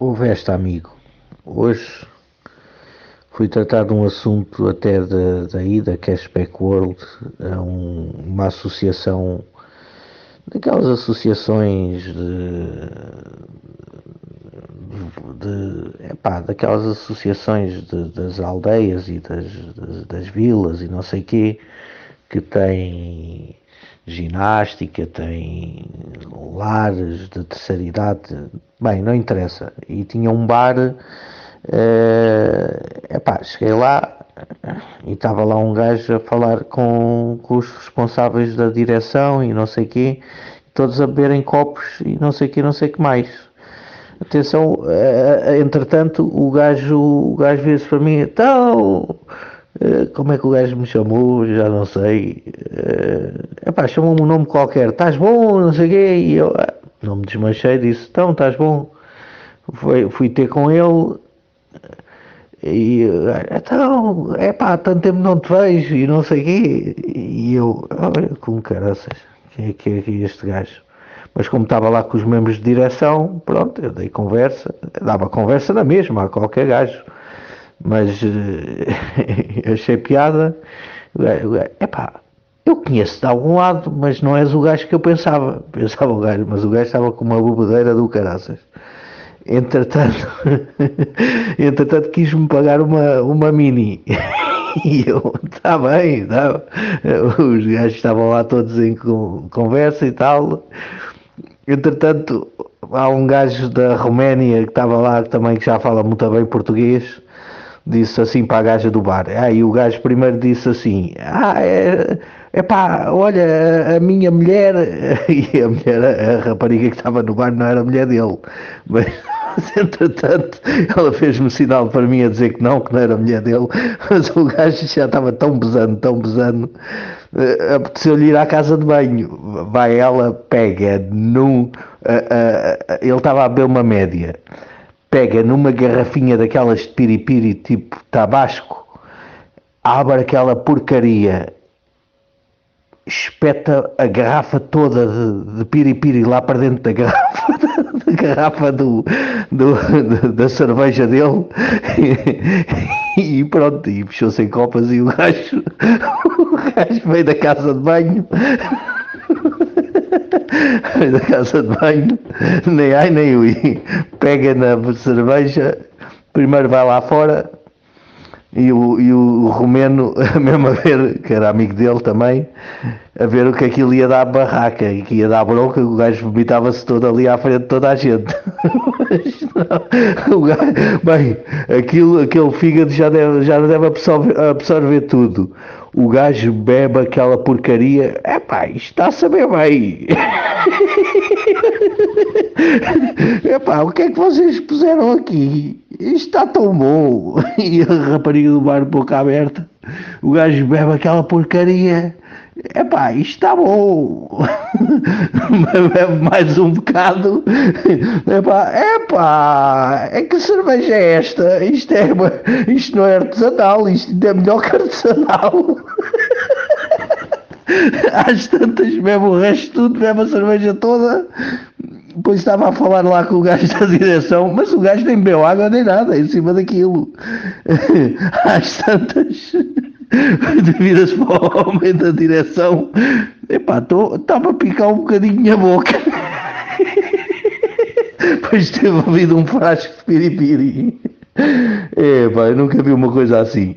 Houve esta, amigo. Hoje fui tratar de um assunto até daí, da Cashback World, é um, uma associação, daquelas associações de, de epá, daquelas associações de, das aldeias e das, das, das vilas e não sei quê, que têm ginástica, tem lares de terceira idade, bem, não interessa. E tinha um bar, é epá, cheguei lá e estava lá um gajo a falar com, com os responsáveis da direção e não sei quê, todos a beberem copos e não sei quê, não sei que mais. Atenção, eh, entretanto, o gajo, o gajo veio-se para mim, então eh, como é que o gajo me chamou? Já não sei. Uh, epá, chamou-me um nome qualquer. Estás bom? Não sei o quê. E eu uh, não me desmanchei. Disse: Então, estás bom? Foi, fui ter com ele. E então, é pá, tanto tempo não te vejo e não sei o quê. E eu, olha, com caraças, quem é que é este gajo? Mas como estava lá com os membros de direção, pronto, eu dei conversa, dava conversa na mesma a qualquer gajo mas uh, achei piada. Epá, eu conheço de algum lado, mas não és o gajo que eu pensava. Pensava o gajo, mas o gajo estava com uma bobedeira do caraças. Entretanto, entretanto quis-me pagar uma, uma mini. E eu, está bem, tá. os gajos estavam lá todos em conversa e tal. Entretanto, há um gajo da Roménia que estava lá também que já fala muito bem português disse assim para a gaja do bar. Aí o gajo primeiro disse assim: Ah, é, é pá, olha, a minha mulher. E a mulher, a rapariga que estava no bar não era a mulher dele. Mas, entretanto, ela fez-me sinal para mim a dizer que não, que não era a mulher dele. Mas o gajo já estava tão pesando, tão pesando. Uh, apeteceu-lhe ir à casa de banho. Vai ela, pega num. Uh, uh, ele estava a beber uma média pega numa garrafinha daquelas de piripiri tipo tabasco, abre aquela porcaria, espeta a garrafa toda de, de piripiri lá para dentro da garrafa, da, garrafa do, do, da cerveja dele e, pronto, e fechou-se em copas e o gajo, o gajo veio da casa de banho da casa de banho, nem ai nem ui, pega na cerveja, primeiro vai lá fora e o, e o romeno, mesmo a ver, que era amigo dele também, a ver o que aquilo ia dar barraca e que ia dar bronca, o gajo vomitava-se todo ali à frente de toda a gente. o gajo, bem, aquilo, aquele fígado já deve, já deve absorver, absorver tudo o gajo bebe aquela porcaria. É pá, isto está a saber bem. É o que é que vocês puseram aqui? Está tão bom. E a rapariga do bar, boca aberta, o gajo bebe aquela porcaria. Epá, isto está bom. Bebe mais um bocado. Epá, epá, é que cerveja é esta? Isto, é, isto não é artesanal, isto é melhor que artesanal. Às tantas bebe o resto tudo, bebe a cerveja toda. Depois estava a falar lá com o gajo da direção, mas o gajo nem bebeu água nem nada em cima daquilo. Às tantas. devidas para o homem da direção, epá, estava a picar um bocadinho a boca. Depois teve ouvido um frasco de piripiri. Epá, eu nunca vi uma coisa assim.